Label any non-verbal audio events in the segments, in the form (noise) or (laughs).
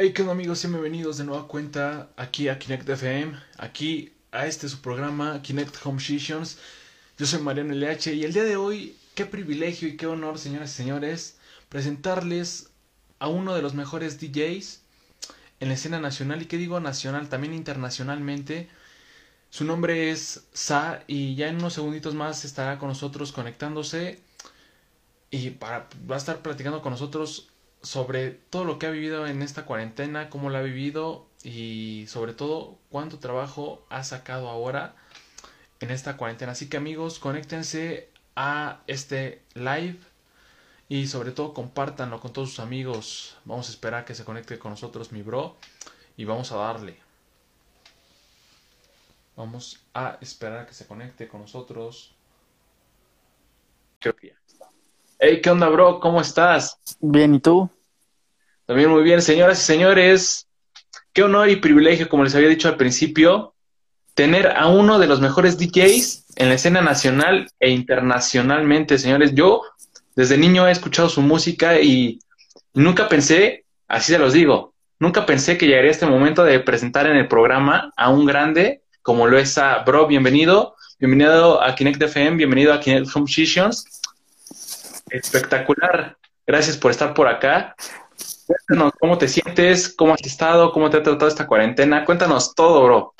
Hey, ¿qué onda amigos? Bienvenidos de nueva cuenta aquí a Kinect FM, aquí a este su programa Kinect Home Sessions. Yo soy Mariano LH y el día de hoy, qué privilegio y qué honor, señoras y señores, presentarles a uno de los mejores DJs en la escena nacional y qué digo nacional, también internacionalmente. Su nombre es Sa y ya en unos segunditos más estará con nosotros conectándose y para, va a estar platicando con nosotros sobre todo lo que ha vivido en esta cuarentena, cómo lo ha vivido y sobre todo cuánto trabajo ha sacado ahora en esta cuarentena. Así que amigos, conéctense a este live y sobre todo compártanlo con todos sus amigos. Vamos a esperar que se conecte con nosotros mi bro y vamos a darle. Vamos a esperar que se conecte con nosotros. Hey, ¿qué onda, bro? ¿Cómo estás? Bien, ¿y tú? También muy bien, señoras y señores. Qué honor y privilegio, como les había dicho al principio, tener a uno de los mejores DJs en la escena nacional e internacionalmente, señores. Yo desde niño he escuchado su música y nunca pensé, así se los digo, nunca pensé que llegaría este momento de presentar en el programa a un grande como lo es a Bro. Bienvenido, bienvenido a Kinect FM, bienvenido a Kinect Home Sessions Espectacular. Gracias por estar por acá. Cuéntanos cómo te sientes, cómo has estado, cómo te ha tratado esta cuarentena. Cuéntanos todo, bro.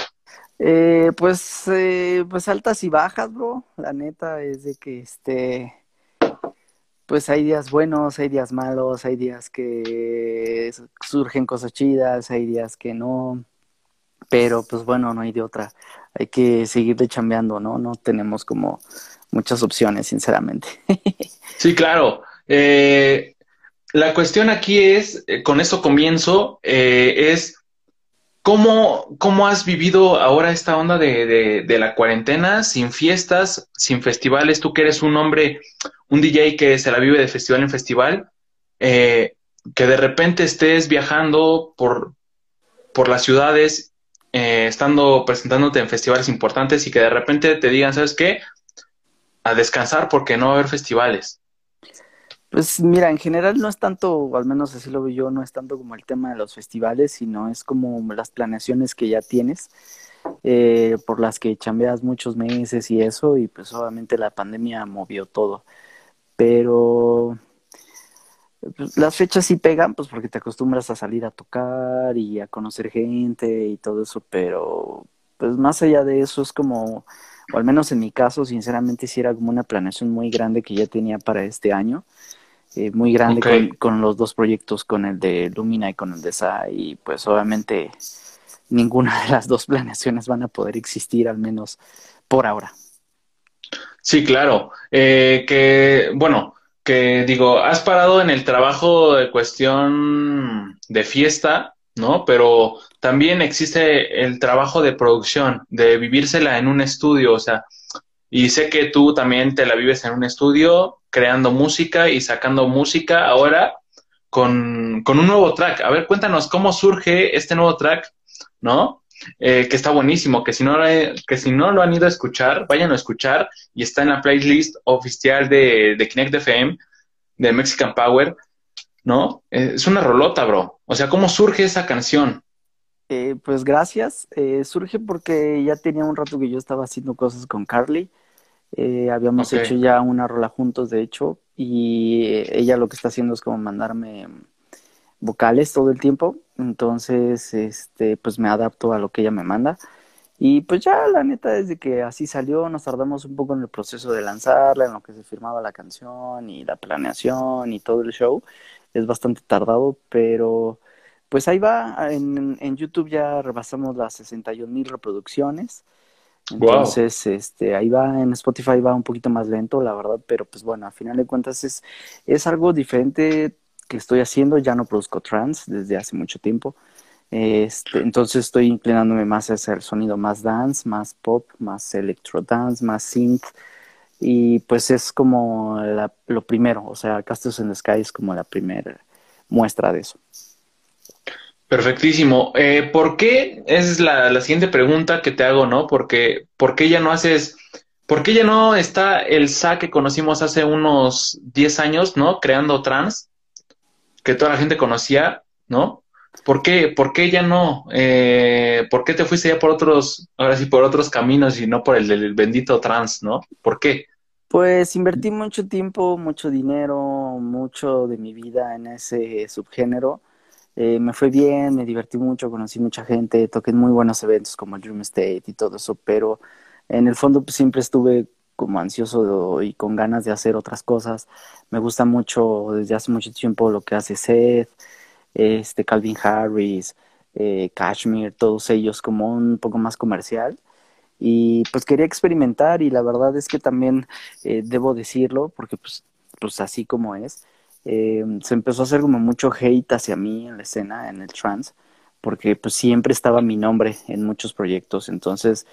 Eh, pues, eh, pues altas y bajas, bro. La neta es de que este, pues hay días buenos, hay días malos, hay días que surgen cosas chidas, hay días que no. Pero pues bueno, no hay de otra. Hay que seguirle chambeando, ¿no? No tenemos como muchas opciones, sinceramente. (laughs) sí, claro. Eh, la cuestión aquí es, eh, con esto comienzo, eh, es ¿cómo, cómo has vivido ahora esta onda de, de, la cuarentena, sin fiestas, sin festivales, tú que eres un hombre, un DJ que se la vive de festival en festival, que de repente estés viajando por, por las ciudades, estando presentándote en festivales importantes y que de repente te digan, ¿sabes qué? A descansar porque no va a haber festivales. Pues mira, en general no es tanto, al menos así lo veo yo, no es tanto como el tema de los festivales, sino es como las planeaciones que ya tienes, eh, por las que chambeas muchos meses y eso, y pues obviamente la pandemia movió todo. Pero pues, las fechas sí pegan, pues porque te acostumbras a salir a tocar y a conocer gente y todo eso, pero pues más allá de eso es como o al menos en mi caso, sinceramente, sí era como una planeación muy grande que ya tenía para este año. Eh, muy grande con, los dos proyectos, con el de Lumina y con el de SA, y pues obviamente ninguna de las dos (laughs) planeaciones van a poder existir, al menos por ahora. Sí, claro. Eh, que, bueno, que digo, has parado en el trabajo de cuestión de fiesta, ¿no? Pero también existe el trabajo de producción, de vivírsela en un estudio, o sea, y sé que tú también te la vives en un estudio, creando música y sacando música ahora con, con un nuevo track. A ver, cuéntanos cómo surge este nuevo track, ¿no? Eh, que está buenísimo, que si, no, que si no lo han ido a escuchar, vayan a escuchar y está en la playlist oficial de, de Kinect FM, de Mexican Power, ¿no? Eh, es una rolota, bro. O sea, ¿cómo surge esa canción? Eh, pues gracias. Eh, surge porque ya tenía un rato que yo estaba haciendo cosas con Carly. Eh, habíamos hecho ya una rola juntos, de hecho, y ella lo que está haciendo es como mandarme vocales todo el tiempo. Entonces, este, pues me adapto a lo que ella me manda. Y pues ya la neta, desde que así salió, nos tardamos un poco en el proceso de lanzarla, en lo que se firmaba la canción y la planeación y todo el show. Es bastante tardado, pero pues ahí va, en, en YouTube ya rebasamos las 61 mil reproducciones. Entonces, este, ahí va, en Spotify va un poquito más lento, la verdad, pero pues bueno, a final de cuentas es, es algo diferente que estoy haciendo, ya no produzco trance desde hace mucho tiempo. Este, entonces estoy inclinándome más hacia el sonido más dance, más pop, más electro dance, más synth. Y pues es como lo primero, o sea, Castles in the Sky es como la primera muestra de eso. Perfectísimo. Eh, ¿Por qué? Esa es la, siguiente pregunta que te hago, ¿no? Porque, ¿Por qué ya no haces, por qué ya no está el SA que conocimos hace unos 10 años, ¿no? Creando trans, que toda la gente conocía, ¿no? ¿Por qué, por qué ya no? Eh, ¿Por qué te fuiste ya por otros, ahora sí, por otros caminos y no por el del bendito trans, ¿no? ¿Por qué? Pues invertí mucho tiempo, mucho dinero, mucho de mi vida en ese subgénero. Eh, me fue bien, me divertí mucho, conocí mucha gente, toqué muy buenos eventos como el Dream State y todo eso, pero en el fondo pues, siempre estuve como ansioso y con ganas de hacer otras cosas. Me gusta mucho desde hace mucho tiempo lo que hace Seth, este Calvin Harris, eh, Kashmir, todos ellos como un poco más comercial. Y pues quería experimentar y la verdad es que también eh, debo decirlo, porque pues, pues así como es, eh, se empezó a hacer como mucho hate hacia mí en la escena, en el trance, porque pues siempre estaba mi nombre en muchos proyectos. Entonces,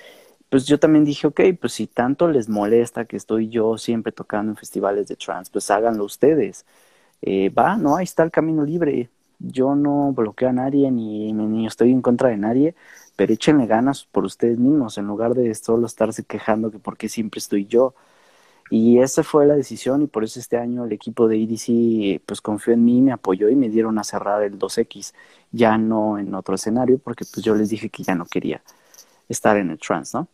pues yo también dije, ok, pues si tanto les molesta que estoy yo siempre tocando en festivales de trance, pues háganlo ustedes. Eh, va, no, ahí está el camino libre. Yo no bloqueo a nadie ni, ni estoy en contra de nadie pero échenle ganas por ustedes mismos en lugar de solo estarse quejando que porque siempre estoy yo. Y esa fue la decisión y por eso este año el equipo de EDC pues confió en mí, me apoyó y me dieron a cerrar el 2X, ya no en otro escenario porque pues yo les dije que ya no quería estar en el trans, ¿no?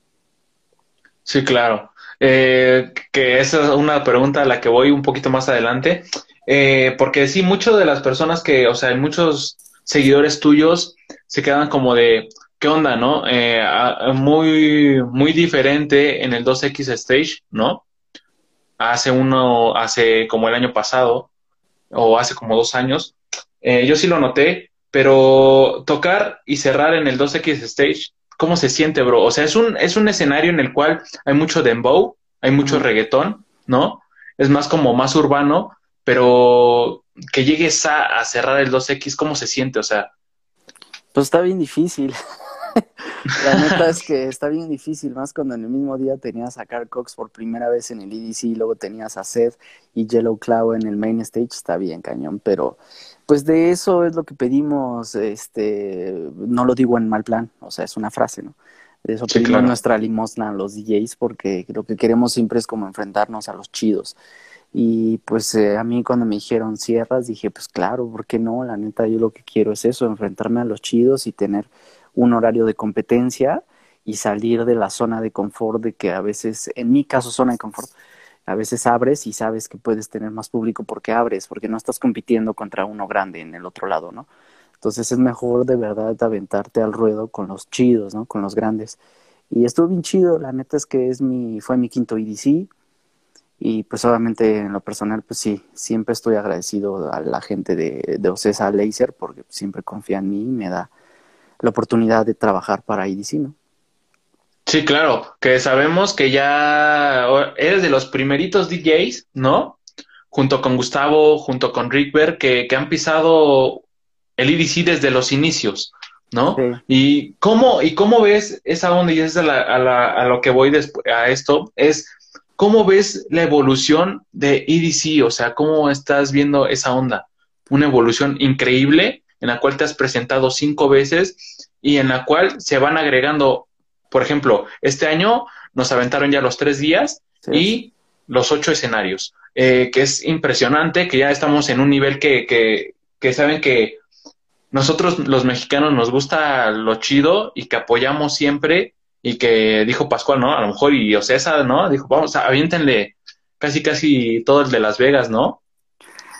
Sí, claro. Eh, que esa es una pregunta a la que voy un poquito más adelante, eh, porque sí, muchas de las personas que, o sea, muchos seguidores tuyos se quedan como de, ¿qué onda, no? Eh, muy, muy diferente en el 2X Stage, ¿no? Hace uno, hace como el año pasado, o hace como dos años. Eh, yo sí lo noté, pero tocar y cerrar en el 2X Stage, ¿cómo se siente, bro? O sea, es un, es un escenario en el cual hay mucho dembow, hay mucho reggaetón, ¿no? Es más como más urbano, pero que llegues a, a cerrar el 2X, ¿cómo se siente? O sea, pues está bien difícil. (laughs) La neta es que está bien difícil, más cuando en el mismo día tenías a Carl Cox por primera vez en el EDC, y luego tenías a Seth y Yellow Cloud en el main stage, está bien cañón, pero pues de eso es lo que pedimos, este, no lo digo en mal plan, o sea, es una frase, ¿no? De eso pedimos nuestra limosna a los DJs porque lo que queremos siempre es como enfrentarnos a los chidos. Y pues eh, a mí cuando me dijeron cierras, dije, pues claro, ¿por qué no? La neta, yo lo que quiero es eso, enfrentarme a los chidos y tener un horario de competencia y salir de la zona de confort de que a veces, en mi caso zona de confort, a veces abres y sabes que puedes tener más público porque abres, porque no estás compitiendo contra uno grande en el otro lado, ¿no? Entonces es mejor de verdad aventarte al ruedo con los chidos, ¿no? Con los grandes. Y estuvo bien chido, la neta es que es mi, fue mi quinto EDC y pues obviamente en lo personal pues sí, siempre estoy agradecido a la gente de, de Ocesa Laser porque siempre confía en mí y me da la oportunidad de trabajar para IDC, ¿no? Sí, claro, que sabemos que ya eres de los primeritos DJs, ¿no? Junto con Gustavo, junto con Rickberg, que, que han pisado el IDC desde los inicios, ¿no? Y cómo, y cómo ves esa onda, y es a, a, lo que voy después, a esto, es cómo ves la evolución de EDC, o sea, cómo estás viendo esa onda. Una evolución increíble en la cual te has presentado cinco veces y en la cual se van agregando, por ejemplo, este año nos aventaron ya los tres días y los ocho escenarios, eh, que es impresionante, que ya estamos en un nivel que, que, que saben que nosotros los mexicanos nos gusta lo chido y que apoyamos siempre y que dijo Pascual, ¿no? A lo mejor y Ocesa, ¿no? Dijo, vamos, aviéntenle casi casi todo el de Las Vegas, ¿no?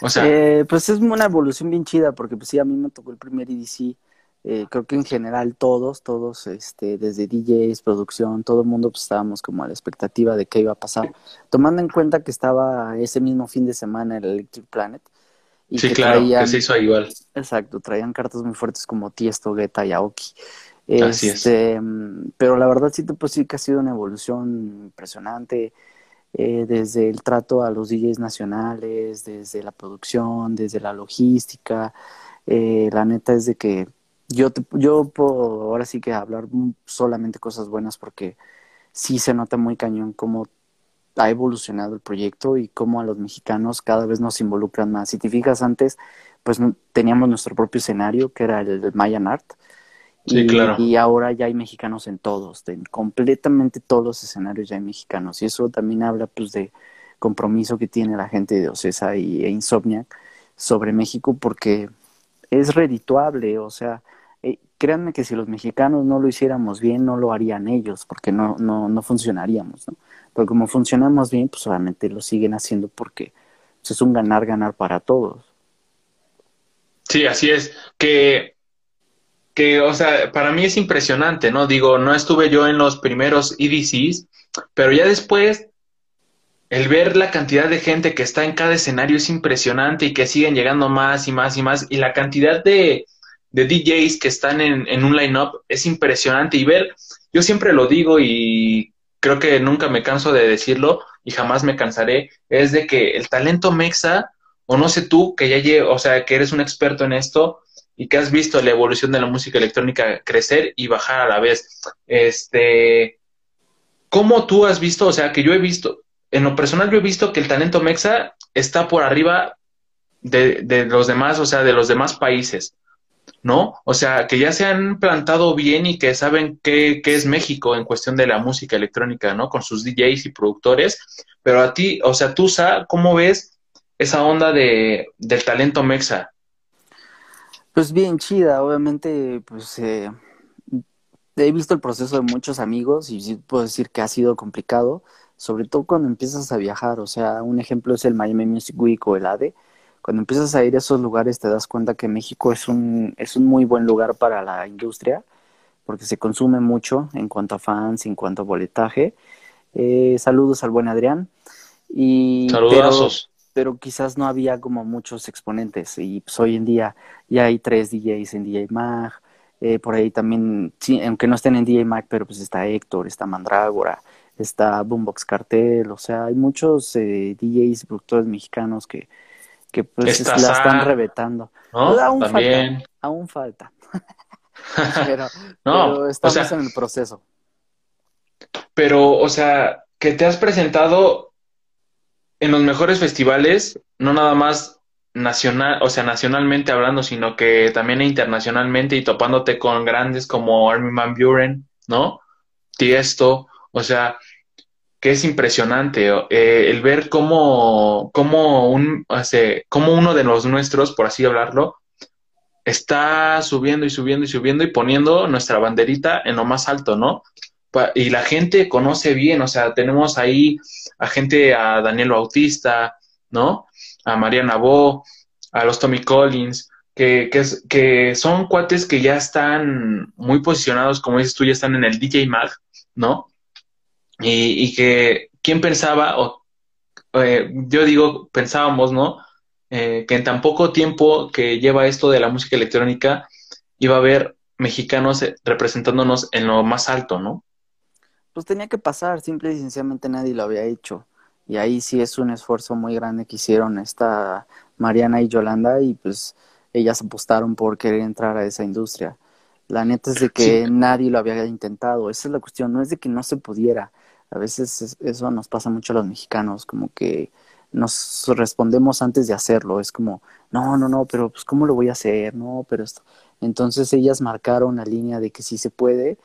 O sea, eh, pues es una evolución bien chida, porque pues sí, a mí me tocó el primer EDC. Eh, creo que en general todos, todos, este, desde DJs, producción, todo el mundo pues estábamos como a la expectativa de qué iba a pasar. Tomando en cuenta que estaba ese mismo fin de semana el Electric Planet. Y sí, claro, que se hizo igual. Exacto, traían cartas muy fuertes como Tiesto, Guetta y Aoki. Este, pero la verdad sí te puedo decir que ha sido una evolución impresionante. Eh, desde el trato a los DJs nacionales, desde la producción, desde la logística. Eh, la neta es de que yo, yo puedo ahora sí que hablar solamente cosas buenas porque sí se nota muy cañón cómo ha evolucionado el proyecto y cómo a los mexicanos cada vez nos involucran más. Si te fijas antes, pues teníamos nuestro propio escenario que era el Mayan Art y, claro. y ahora ya hay mexicanos en todos, en completamente todos los escenarios ya hay mexicanos. Y eso también habla pues de compromiso que tiene la gente de Ocesa y, e Insomniac sobre México, porque es redituable, o sea, eh, créanme que si los mexicanos no lo hiciéramos bien, no lo harían ellos, porque no, no, no funcionaríamos, ¿no? Pero como funcionamos bien, pues obviamente lo siguen haciendo porque pues, es un ganar-ganar para todos. Sí, así es. Que, que, o sea, para mí es impresionante, ¿no? Digo, no estuve yo en los primeros EDCs, pero ya después el ver la cantidad de gente que está en cada escenario es impresionante y que siguen llegando más y más y más. Y la cantidad de, de DJs que están en, en un line-up es impresionante. Y ver, yo siempre lo digo y creo que nunca me canso de decirlo y jamás me cansaré, es de que el talento mexa, o no sé tú, que ya o sea, que eres un experto en esto y que has visto la evolución de la música electrónica crecer y bajar a la vez. Este, ¿cómo tú has visto? O sea, que yo he visto, en lo personal yo he visto que el talento mexa está por arriba de, los demás, o sea, de los demás países, ¿no? O sea, que ya se han plantado bien y que saben qué, qué es México en cuestión de la música electrónica, ¿no? Con sus DJs y productores. Pero a ti, o sea, tú, ¿cómo ves esa onda de, del talento mexa? Pues bien chida, obviamente, pues eh, he visto el proceso de muchos amigos y sí puedo decir que ha sido complicado sobre todo cuando empiezas a viajar, o sea, un ejemplo es el Miami Music Week o el ADE, cuando empiezas a ir a esos lugares te das cuenta que México es un, es un muy buen lugar para la industria, porque se consume mucho en cuanto a fans, en cuanto a boletaje. Eh, saludos al buen Adrián. Y, Saludazos. Pero, quizás no había como muchos exponentes y pues hoy en día ya hay tres DJs en DJ Mag, eh, por ahí también, sí, aunque no estén en DJ Mag, pero pues está Héctor, está Mandrágora, está Boombox Cartel, o sea, hay muchos eh, DJs productores mexicanos que, que pues la están reventando. Pues, aún falta, aún falta. (laughs) pero, no, estamos en el proceso. Pero, o sea, que te has presentado en los mejores festivales, no nada más nacional, o sea, nacionalmente hablando, sino que también internacionalmente y topándote con grandes como Armin Van Buren, ¿no? Tiesto, o sea, que es impresionante eh, el ver cómo, cómo, un, cómo uno de los nuestros, por así hablarlo, está subiendo y subiendo y subiendo y poniendo nuestra banderita en lo más alto, ¿no? Y la gente conoce bien, o sea, tenemos ahí a gente, a Daniel Bautista, ¿no? A Mariana Bo, a los Tommy Collins, que, que, que son cuates que ya están muy posicionados, como dices tú, ya están en el DJ Mag, ¿no? Y, que, ¿quién pensaba? O, eh, yo digo, pensábamos, ¿no? Eh, que en tan poco tiempo que lleva esto de la música electrónica, iba a haber mexicanos eh, representándonos en lo más alto, ¿no? Pues tenía que pasar, simple y sencillamente nadie lo había hecho. Y ahí sí es un esfuerzo muy grande que hicieron esta Mariana y Yolanda y pues ellas apostaron por querer entrar a esa industria. La neta es de que nadie lo había intentado, esa es la cuestión, no es de que no se pudiera, a veces eso nos pasa mucho a los mexicanos, como que nos respondemos antes de hacerlo. Es como, no, no, no, pero pues ¿cómo lo voy a hacer? No, pero esto. Entonces ellas marcaron la línea de que sí se puede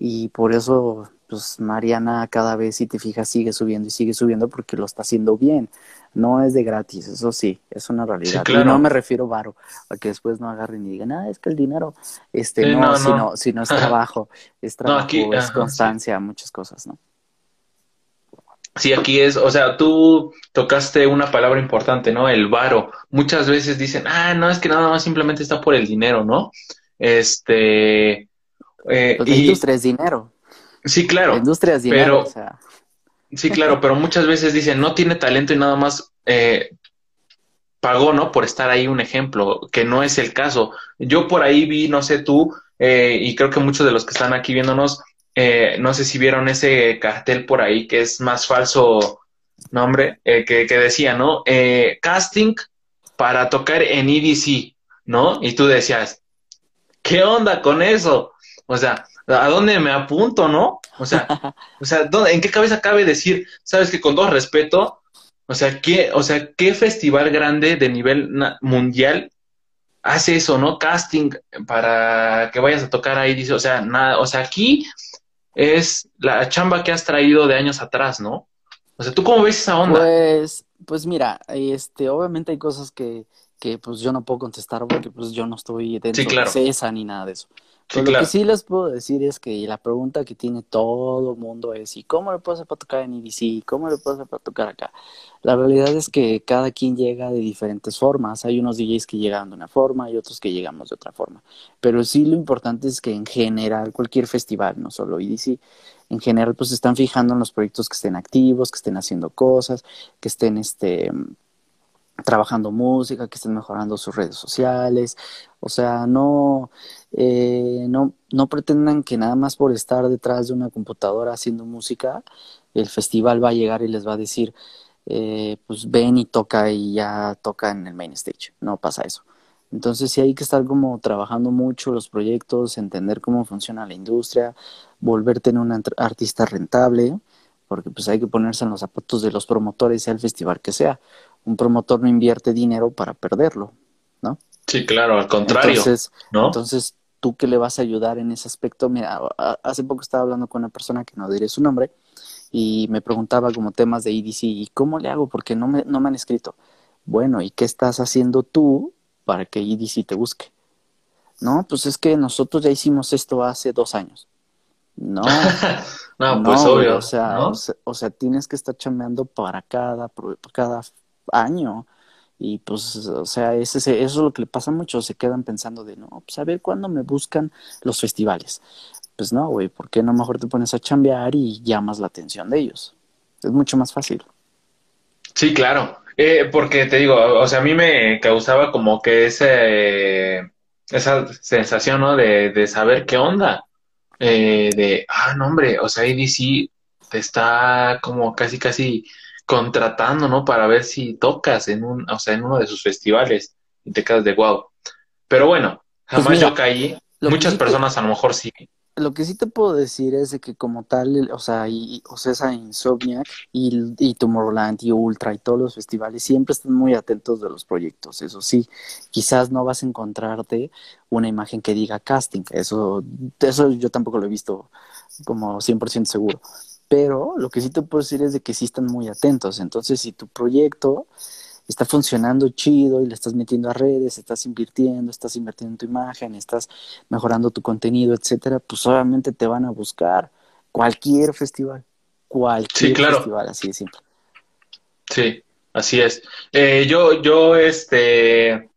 y por eso pues Mariana cada vez si te fijas sigue subiendo y sigue subiendo porque lo está haciendo bien. No es de gratis, eso sí, es una realidad. Y no me refiero varo, a que después no agarren y digan, ah, es que el dinero, este, no, Sino, sino es (laughs) trabajo, es trabajo, es constancia, muchas cosas, ¿no? Sí, aquí es, o sea, tú tocaste una palabra importante, ¿no? El varo. Muchas veces dicen, ah, no, es que nada más simplemente está por el dinero, ¿no? Este. Eh, pues la industria es dinero. Sí, claro. La industria es dinero, o sea. Sí, claro, pero muchas veces dicen, no tiene talento y nada más eh, pagó, ¿no? Por estar ahí un ejemplo, que no es el caso. Yo por ahí vi, no sé tú, eh, y creo que muchos de los que están aquí viéndonos, eh, no sé si vieron ese cartel por ahí que es más falso nombre, eh, que, decía, ¿no? Casting para tocar en EDC, ¿no? Y tú decías, ¿qué onda con eso? O sea, ¿a dónde me apunto, no? O sea, o sea ¿en qué cabeza cabe decir, sabes que con todo respeto, o sea, ¿qué, o sea, ¿qué festival grande de nivel mundial hace eso, no? Casting para que vayas a tocar ahí, dice, o sea, nada, o sea, aquí es la chamba que has traído de años atrás, ¿no? O sea, ¿tú cómo ves esa onda? Pues, pues mira, este, obviamente hay cosas que, que pues yo no puedo contestar porque pues yo no estoy dentro de CESA ni nada de eso. Lo que sí les puedo decir es que la pregunta que tiene todo el mundo es ¿y cómo le puedo hacer para tocar en EDC? ¿Cómo le puedo hacer para tocar acá? La realidad es que cada quien llega de diferentes formas. Hay unos DJs que llegan de una forma y otros que llegamos de otra forma. Pero sí lo importante es que en general cualquier festival, no solo EDC, en general pues se están fijando en los proyectos que estén activos, que estén haciendo cosas, que estén este trabajando música, que estén mejorando sus redes sociales, o sea, no, eh, no, no pretendan que nada más por estar detrás de una computadora haciendo música, el festival va a llegar y les va a decir, eh, pues ven y toca y ya toca en el main stage, no pasa eso. Entonces sí hay que estar como trabajando mucho los proyectos, entender cómo funciona la industria, volverte en un artista rentable, porque pues hay que ponerse en los zapatos de los promotores, sea el festival que sea un promotor no invierte dinero para perderlo. Sí, claro, al contrario. Entonces, entonces ¿tú qué le vas a ayudar en ese aspecto? Mira, hace poco estaba hablando con una persona que no diré su nombre y me preguntaba como temas de EDC, ¿y cómo le hago? Porque no me, no me han escrito. Bueno, ¿y qué estás haciendo tú para que EDC te busque? No, pues es que nosotros ya hicimos esto hace dos años. No, (laughs) no, pues obvio. O sea, o sea, tienes que estar chambeando para cada, cada año. Y pues, o sea, ese, eso es lo que le pasa mucho, se quedan pensando de, no, pues a ver cuándo me buscan los festivales. Pues no, güey, ¿por qué no mejor te pones a chambear y llamas la atención de ellos? Es mucho más fácil. Sí, claro. Eh, porque te digo, o sea, a mí me causaba como que ese, esa sensación, ¿no? De, de saber qué onda. Eh, de, ah, no, hombre, o sea, ADC te está como casi, casi contratando, ¿no? Para ver si tocas en un, o sea, en uno de sus festivales y te quedas de wow. Pero bueno, pues jamás yo caí. Muchas personas a lo mejor sí. Lo que sí te puedo decir es de que como tal, o sea, y, o sea, esa Insomniac y, y Tomorrowland y Ultra y todos los festivales siempre están muy atentos de los proyectos. Eso sí, quizás no vas a encontrarte una imagen que diga casting. Eso, eso yo tampoco lo he visto como 100% seguro pero lo que sí te puedo decir es de que sí están muy atentos. Entonces, si tu proyecto está funcionando chido y le estás metiendo a redes, estás invirtiendo, estás invirtiendo en tu imagen, estás mejorando tu contenido, etcétera, pues obviamente te van a buscar cualquier festival, cualquier festival, así de simple. Sí, así es. Eh, yo, yo, este,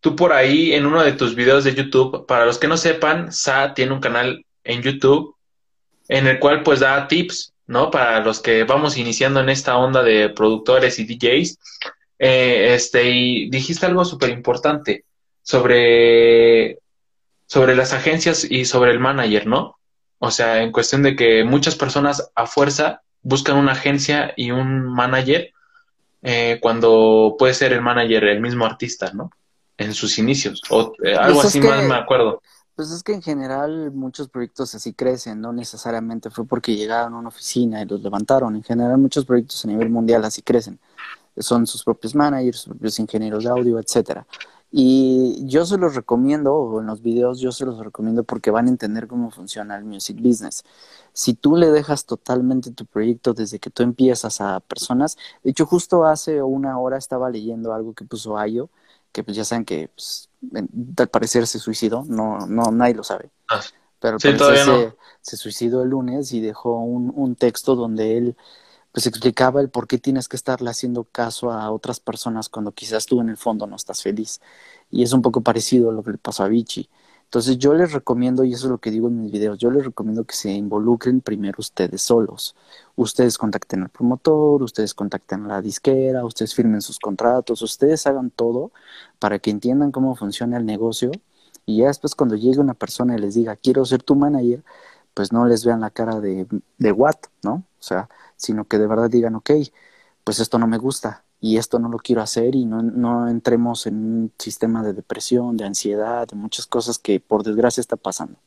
tú por ahí en uno de tus videos de YouTube, para los que no sepan, Sa tiene un canal en YouTube en el cual pues da tips, ¿no? Para los que vamos iniciando en esta onda de productores y DJs. Eh, este, y dijiste algo súper importante sobre, sobre las agencias y sobre el manager, ¿no? O sea, en cuestión de que muchas personas a fuerza buscan una agencia y un manager eh, cuando puede ser el manager el mismo artista, ¿no? En sus inicios, o eh, algo pues así más me acuerdo. Pues es que en general muchos proyectos así crecen, no necesariamente fue porque llegaron a una oficina y los levantaron. En general muchos proyectos a nivel mundial así crecen. Son sus propios managers, sus propios ingenieros de audio, etcétera. Y yo se los recomiendo, o en los videos yo se los recomiendo porque van a entender cómo funciona el music business. Si tú le dejas totalmente tu proyecto desde que tú empiezas a personas, de hecho justo hace una hora estaba leyendo algo que puso Ayo, que pues ya saben que pues, al parecer se suicidó, no, no, nadie lo sabe. Ah, pero se, suicidó el lunes y dejó un, un texto donde él pues explicaba el por qué tienes que estarle haciendo caso a otras personas cuando quizás tú en el fondo no estás feliz. Y es un poco parecido a lo que le pasó a Vichy. Entonces yo les recomiendo, y eso es lo que digo en mis videos, yo les recomiendo que se involucren primero ustedes solos. Ustedes contacten al promotor, ustedes contacten a la disquera, ustedes firmen sus contratos, ustedes hagan todo para que entiendan cómo funciona el negocio y ya después cuando llegue una persona y les diga quiero ser tu manager, pues no les vean la cara de, de what, ¿no? O sea, sino que de verdad digan, ok, pues esto no me gusta, y esto no lo quiero hacer y no, no entremos en un sistema de depresión, de ansiedad, de muchas cosas que por desgracia está pasando.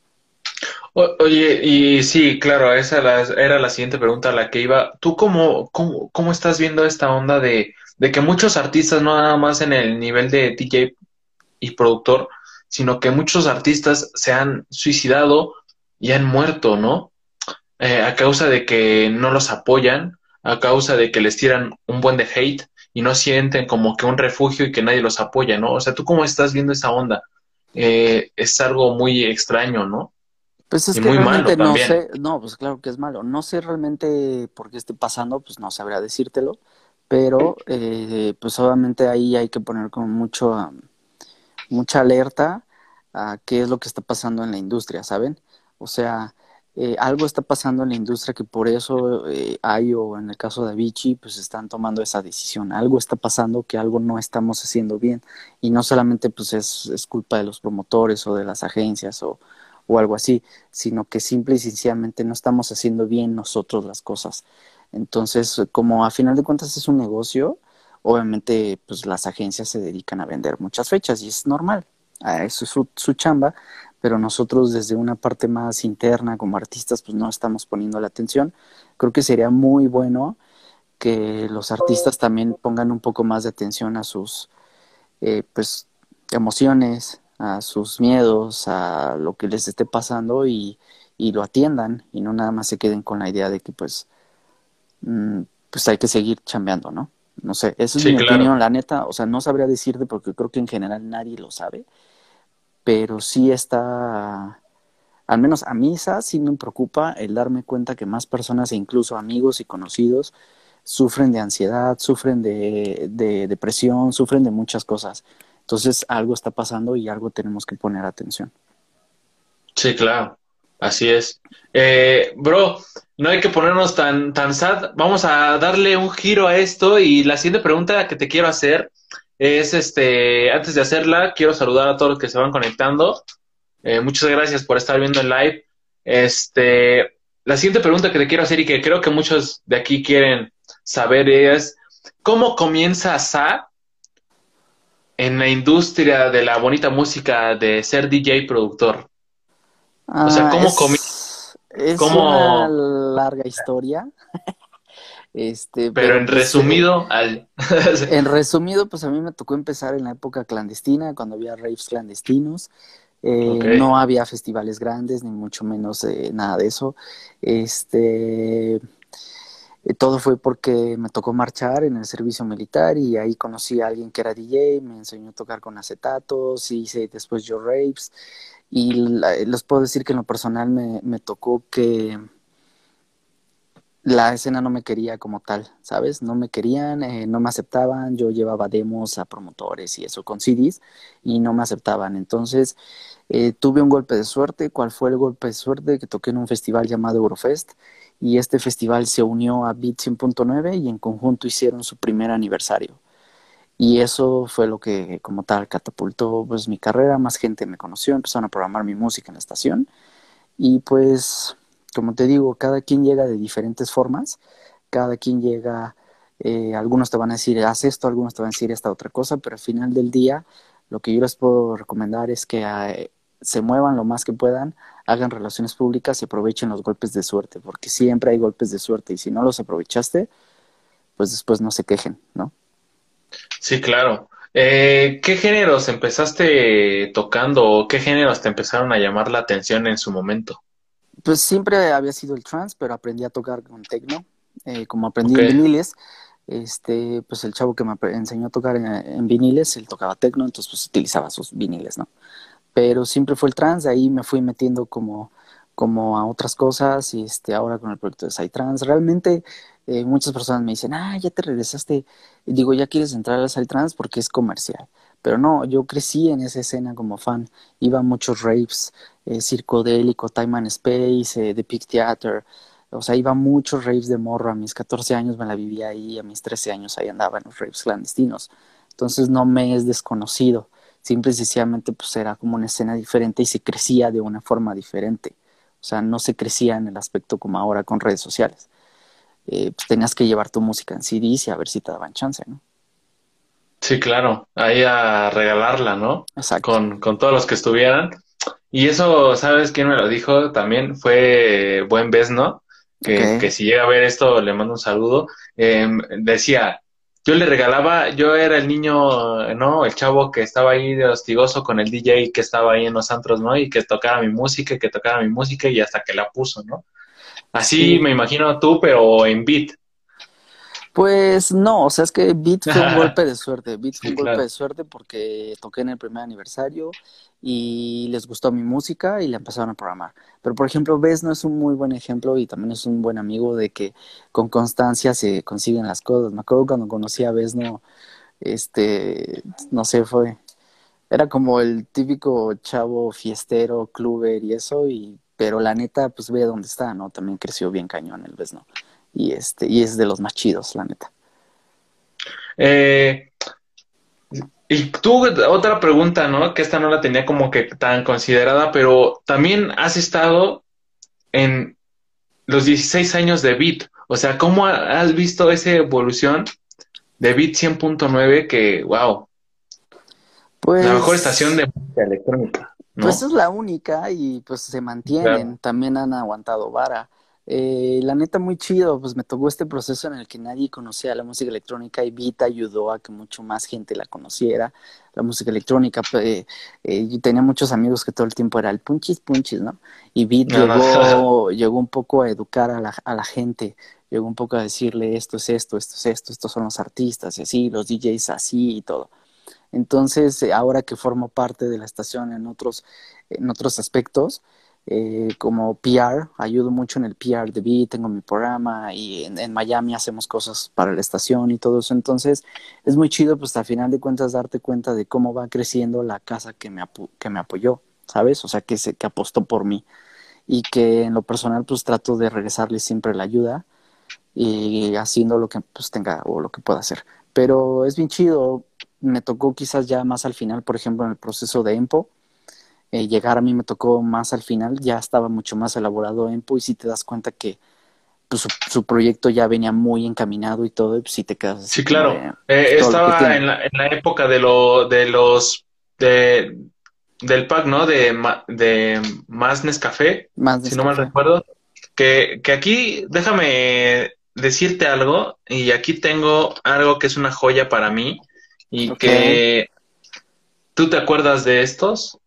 oye, y sí, claro, esa era la siguiente pregunta a la que iba. ¿Tú cómo, cómo, cómo estás viendo esta onda de, de, que muchos artistas, no nada más en el nivel de DJ y productor, sino que muchos artistas se han suicidado y han muerto, ¿no? Eh, a causa de que no los apoyan, a causa de que les tiran un buen de hate y no sienten como que un refugio y que nadie los apoya, ¿no? O sea, ¿tú cómo estás viendo esa onda? Eh, es algo muy extraño, ¿no? Pues es que realmente no sé, no, pues claro que es malo. No sé realmente por qué esté pasando, pues no sabría decírtelo, pero eh, pues obviamente ahí hay que poner como mucho, mucha alerta a qué es lo que está pasando en la industria, ¿saben? O sea, eh, algo está pasando en la industria que por eso eh, hay, o en el caso de Avicii, pues están tomando esa decisión. Algo está pasando que algo no estamos haciendo bien. Y no solamente pues es, culpa de los promotores o de las agencias o, o algo así, sino que simple y sencillamente no estamos haciendo bien nosotros las cosas. Entonces, como a final de cuentas es un negocio, obviamente pues las agencias se dedican a vender muchas fechas y es normal. Eso es su, su chamba, pero nosotros desde una parte más interna como artistas pues no estamos poniendo la atención. Creo que sería muy bueno que los artistas también pongan un poco más de atención a sus eh, pues emociones, a sus miedos, a lo que les esté pasando y, y, lo atiendan y no nada más se queden con la idea de que pues mm, pues hay que seguir chambeando, ¿no? No sé, esa es mi opinión, la neta, o sea, no sabría decirte porque creo que en general nadie lo sabe pero sí está, al menos a mí esa sí me preocupa el darme cuenta que más personas e incluso amigos y conocidos sufren de ansiedad, sufren de, depresión, sufren de muchas cosas. Entonces algo está pasando y algo tenemos que poner atención. Sí, claro, así es. Eh, bro, no hay que ponernos tan, tan sad. Vamos a darle un giro a esto y la siguiente pregunta que te quiero hacer es este, antes de hacerla, quiero saludar a todos los que se van conectando. Eh, muchas gracias por estar viendo el live. Este, la siguiente pregunta que te quiero hacer y que creo que muchos de aquí quieren saber es, ¿cómo comienza Sa en la industria de la bonita música de ser DJ productor? o sea, ¿cómo ah, comienza? Es una larga historia. (laughs) Este, pero, en pues, resumido, al... (laughs) en resumido, pues a mí me tocó empezar en la época clandestina, cuando había raves clandestinos. Eh, no había festivales grandes, ni mucho menos eh, nada de eso. Este, eh, todo fue porque me tocó marchar en el servicio militar y ahí conocí a alguien que era DJ, me enseñó a tocar con acetatos, hice después yo raves. Y les puedo decir que en lo personal me, me tocó que la escena no me quería como tal, ¿sabes? No me querían, eh, no me aceptaban, yo llevaba demos a promotores y eso con CDs y no me aceptaban. Entonces eh, tuve un golpe de suerte. ¿Cuál fue el golpe de suerte? Que toqué en un festival llamado Eurofest y este festival se unió a Beat 100.9 y en conjunto hicieron su primer aniversario. Y eso fue lo que como tal catapultó pues mi carrera, más gente me conoció, empezaron a programar mi música en la estación y pues como te digo, cada quien llega de diferentes formas, cada quien llega, eh, algunos te van a decir, haz esto, algunos te van a decir esta otra cosa, pero al final del día, lo que yo les puedo recomendar es que eh, se muevan lo más que puedan, hagan relaciones públicas y aprovechen los golpes de suerte, porque siempre hay golpes de suerte y si no los aprovechaste, pues después no se quejen, ¿no? Sí, claro. Eh, ¿Qué géneros empezaste tocando o qué géneros te empezaron a llamar la atención en su momento? Pues siempre había sido el trance, pero aprendí a tocar con techno, eh, como aprendí en viniles. Este, pues el chavo que me enseñó a tocar en, viniles, él tocaba techno, entonces pues utilizaba sus viniles, ¿no? Pero siempre fue el trance, ahí me fui metiendo como, como a otras cosas y este, ahora con el proyecto de Psytrance. Realmente eh, muchas personas me dicen, ah, ya te regresaste, digo, ya quieres entrar al Psytrance porque es comercial. Pero no, yo crecí en esa escena como fan, iba a muchos raves, eh, Circodélico, Time and Space, eh, The Pig Theater, o sea, iba a muchos raves de morro, a mis 14 años me la vivía ahí, a mis 13 años ahí andaba en los raves clandestinos, entonces no me es desconocido, simple y sencillamente pues era como una escena diferente y se crecía de una forma diferente, o sea, no se crecía en el aspecto como ahora con redes sociales. Eh, pues tenías que llevar tu música en CDs y a ver si te daban chance, ¿no? Sí, claro, ahí a regalarla, ¿no? Exacto. Con, con todos los que estuvieran. Y eso, ¿sabes quién me lo dijo? También fue Buen Bes, ¿no? Que, que, si llega a ver esto, le mando un saludo. Em, decía, yo le regalaba, yo era el niño, ¿no? El chavo que estaba ahí de hostigoso con el DJ que estaba ahí en los antros, ¿no? Y que tocara mi música, que tocara mi música y hasta que la puso, ¿no? Así me imagino tú, pero en beat. Pues no, o sea, es que Beat fue un golpe (laughs) de suerte. Beat fue un golpe de suerte porque toqué en el primer aniversario y les gustó mi música y la empezaron a programar. Pero, por ejemplo, Bess no es un muy buen ejemplo y también es un buen amigo de que con constancia se consiguen las cosas. Me acuerdo cuando conocí a Bess, no, este, no sé, fue, era como el típico chavo fiestero, cluber y eso, y, pero la neta, pues ve dónde está, ¿no? También creció bien cañón el Bess, ¿no? Y este y es de los más chidos, la neta. Eh, y tú, otra pregunta, ¿no? Que esta no la tenía como que tan considerada, pero también has estado en los 16 años de Beat. O sea, ¿cómo has visto esa evolución de Beat 100.9 que, wow, pues, la mejor estación de música electrónica? Pues es la única y pues se mantienen, también han aguantado vara. Eh, la neta, muy chido, pues me tocó este proceso en el que nadie conocía la música electrónica y Vita ayudó a que mucho más gente la conociera, la música electrónica. Eh, eh, yo tenía muchos amigos que todo el tiempo era el punchis punchis, ¿no? Y Beat llegó, llegó un poco a educar a la, a la gente, llegó un poco a decirle esto es esto, esto es esto, estos son los artistas y así, los DJs así y todo. Entonces, ahora que formo parte de la estación en otros, en otros aspectos, eh, como PR, ayudo mucho en el PR de Beat, tengo mi programa y en, Miami hacemos cosas para la estación y todo eso. Entonces es muy chido, pues al final de cuentas darte cuenta de cómo va creciendo la casa que me, que me apoyó, ¿sabes? O sea, que, se, que apostó por mí y que en lo personal pues trato de regresarle siempre la ayuda y haciendo lo que pues tenga o lo que pueda hacer. Pero es bien chido, me tocó quizás ya más al final, por ejemplo, en el proceso de EMPO eh, llegar a mí me tocó más al final, ya estaba mucho más elaborado Empo y si te das cuenta que pues, su, proyecto ya venía muy encaminado y todo, y pues sí te quedas Sí, claro. Eh, estaba en la, en la, época de, lo, de los... De, del pack, ¿no? De, de Más Nescafé, más si no mal recuerdo. Que, que aquí, déjame decirte algo, y aquí tengo algo que es una joya para mí, y que... ¿Tú te acuerdas de estos?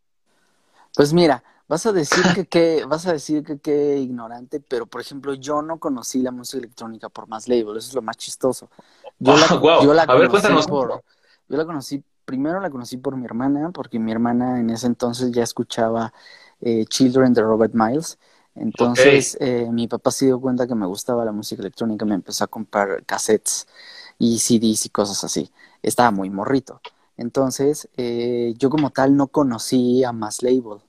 Pues mira, vas a decir (laughs) que qué, vas a decir que qué ignorante, pero por ejemplo, yo no conocí la música electrónica por más label, eso es lo más chistoso. Yo la, (laughs) yo la conocí por, yo la conocí, primero la conocí por mi hermana, porque mi hermana en ese entonces ya escuchaba eh, Children de Robert Miles. Entonces, eh, mi papá se dio cuenta que me gustaba la música electrónica, me empezó a comprar cassettes y CDs y cosas así. Estaba muy morrito. Entonces, eh, yo como tal no conocí a más label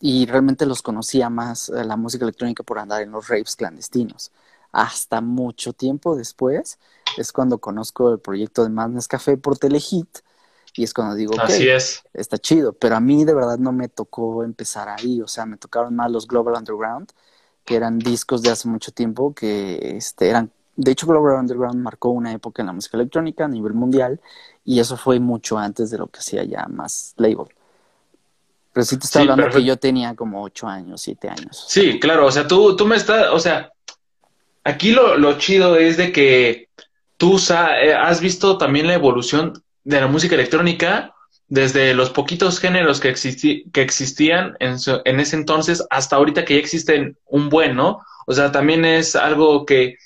y realmente los conocía más eh, la música electrónica por andar en los raves clandestinos. Hasta mucho tiempo después es cuando conozco el proyecto de Madness Café por Telehit y es cuando digo, Así es. está chido, pero a mí de verdad no me tocó empezar ahí, o sea, me tocaron más los Global Underground, que eran discos de hace mucho tiempo que este, eran, de hecho Global Underground marcó una época en la música electrónica a nivel mundial y eso fue mucho antes de lo que hacía ya más label. Pero sí te estoy hablando que yo tenía como ocho años, siete años. Sí, claro, o sea, tú, tú me estás, o sea, aquí lo, lo chido es de que tú eh, has visto también la evolución de la música electrónica desde los poquitos géneros que, que existían en, en ese entonces hasta ahorita que ya existen un buen, ¿no? O sea, también es algo que,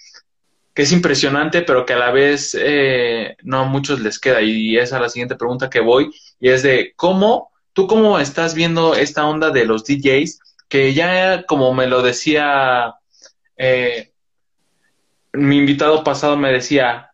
que es impresionante, pero que a la vez eh, no a muchos les queda. Y esa es la siguiente pregunta que voy, y es de cómo ¿Tú cómo estás viendo esta onda de los DJs? Que ya, como me lo decía eh, mi invitado pasado, me decía,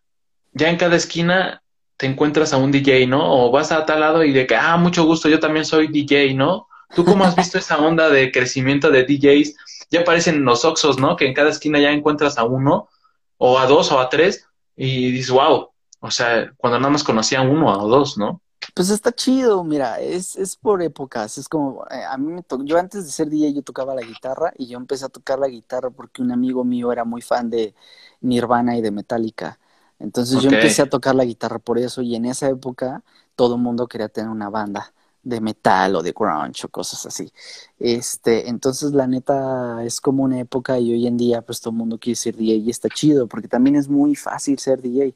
ya en cada esquina te encuentras a un DJ, ¿no? O vas a tal lado y de que, ah, mucho gusto, yo también soy DJ, ¿no? ¿Tú cómo has visto esa onda de crecimiento de DJs? Ya aparecen los Oxos, ¿no? Que en cada esquina ya encuentras a uno, o a dos, o a tres, y dices, wow, o sea, cuando nada más conocía a uno o dos, ¿no? Pues está chido, mira, es, es por épocas, es como, eh, a mí me tocó, yo antes de ser DJ yo tocaba la guitarra y yo empecé a tocar la guitarra porque un amigo mío era muy fan de Nirvana y de Metallica. Entonces yo empecé a tocar la guitarra por eso y en esa época todo el mundo quería tener una banda de metal o de grunge o cosas así. Este, entonces la neta es como una época y hoy en día pues todo el mundo quiere ser DJ y está chido porque también es muy fácil ser DJ.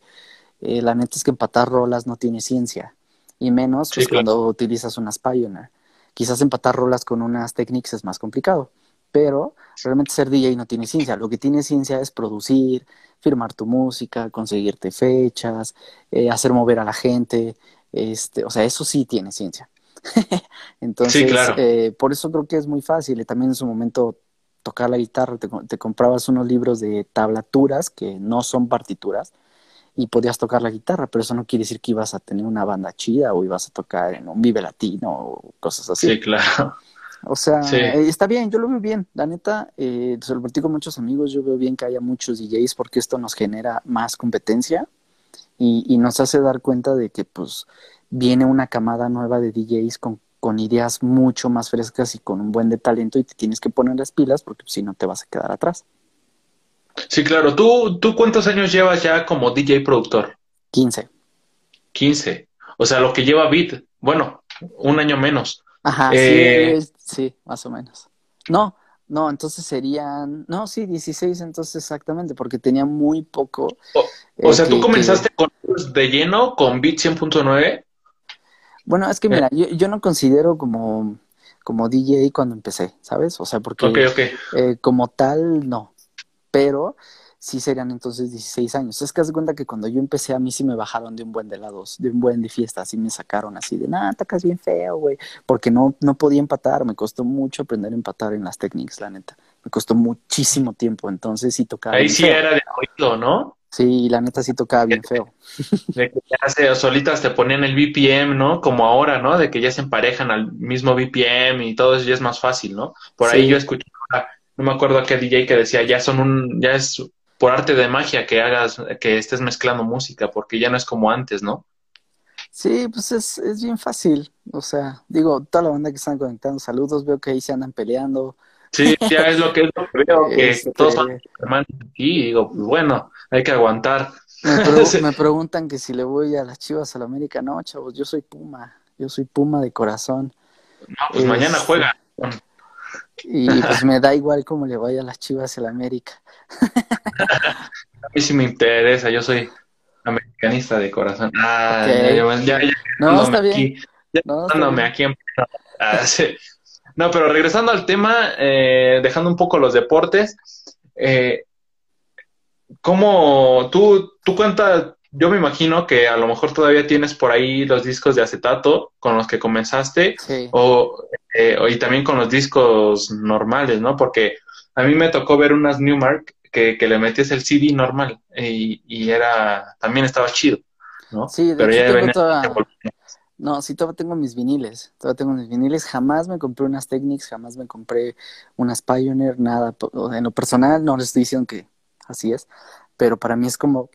Eh, la neta es que empatar rolas no tiene ciencia y menos pues, cuando utilizas unas Pioneer. Quizás empatar rolas con unas Technics es más complicado, pero realmente ser DJ no tiene ciencia. Lo que tiene ciencia es producir, firmar tu música, conseguirte fechas, eh, hacer mover a la gente. Este, o sea, eso sí tiene ciencia. (laughs) Entonces, eh, por eso creo que es muy fácil. También en su momento tocar la guitarra, te, te, comprabas unos libros de tablaturas que no son partituras y podías tocar la guitarra, pero eso no quiere decir que ibas a tener una banda chida o ibas a tocar en un Vive Latino o cosas así. Sí, claro. O sea, eh, está bien, yo lo veo bien. La neta, eh, se lo platico con muchos amigos, yo veo bien que haya muchos DJs porque esto nos genera más competencia y, y nos hace dar cuenta de que pues viene una camada nueva de DJs con, con ideas mucho más frescas y con un buen de talento y te tienes que poner las pilas porque si no te vas a quedar atrás. Sí, claro. ¿Tú, ¿Tú cuántos años llevas ya como DJ productor? 15. 15. O sea, lo que lleva Beat, bueno, un año menos. Ajá, eh, sí, más o menos. No, no, entonces serían, no, sí, 16 entonces exactamente, porque tenía muy poco. O, sea, tú comenzaste con de lleno con Beat 100.9. Bueno, es que mira, yo, yo, no considero como, como DJ cuando empecé, ¿sabes? O sea, porque eh, como tal, no. Pero sí serían entonces 16 años. Es que haz de cuenta que cuando yo empecé a mí sí me bajaron de un buen de lados, de un buen de fiesta, así me sacaron así de, nada, tacas bien feo, güey, porque no, no podía empatar, me costó mucho aprender a empatar en las técnicas, la neta. Me costó muchísimo tiempo, entonces sí tocaba. Ahí sí era de oído, ¿no? Sí, la neta sí tocaba bien feo. (laughs) De que ya se, solitas te ponían el BPM, ¿no? Como ahora, ¿no? De que ya se emparejan al mismo BPM y todo eso ya es más fácil, ¿no? Por ahí yo escuché, no me acuerdo a qué DJ que decía, ya son un, ya es por arte de magia que hagas, que estés mezclando música, porque ya no es como antes, ¿no? Sí, pues es, es bien fácil. O sea, digo, toda la banda que están conectando, saludos, veo que ahí se andan peleando. Sí, ya es lo que, es lo que veo, que (laughs) este, todos van hermanos aquí, y digo, pues bueno, hay que aguantar. (laughs) Me, preguntan que si le voy a las Chivas a la América, no, chavos, yo soy Puma, yo soy Puma de corazón. No, pues mañana este, juega. Y pues (laughs) me da igual cómo le vaya a las Chivas la América. a mí sí me interesa, yo soy americanista de corazón. Ah, ya, ya, no, está bien. no, aquí ah, No, pero regresando al tema, eh, dejando un poco los deportes, eh, ¿cómo tú, tú cuentas? Yo me imagino que a lo mejor todavía tienes por ahí los discos de acetato con los que comenzaste, o, eh, y también con los discos normales, ¿no? Porque a mí me tocó ver unas Newmark que, que le metías el CD normal y, y, era también estaba chido, ¿no? Sí, de Pero hecho tengo No, sí, todavía tengo mis viniles, todavía tengo mis viniles, jamás me compré unas Technics, jamás me compré unas Pioneer, nada, en lo personal no les estoy diciendo que así es, pero para mí es como